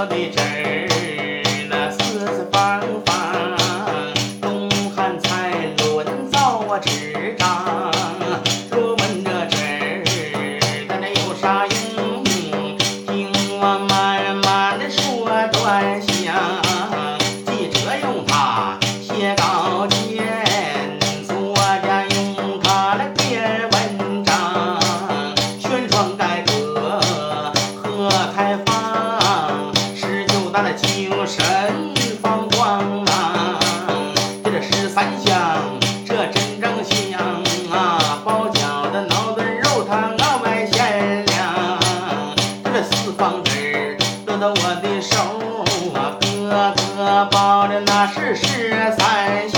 我的纸儿那四四方方东汉蔡伦造纸张若问这纸儿它那有啥用听我慢慢的说端详记着用它写张那精神放光，这十三香，这真正香啊！包饺子、熬炖肉汤、熬麦鲜粮，这四方子落到我的手啊！哥哥包的那是十三。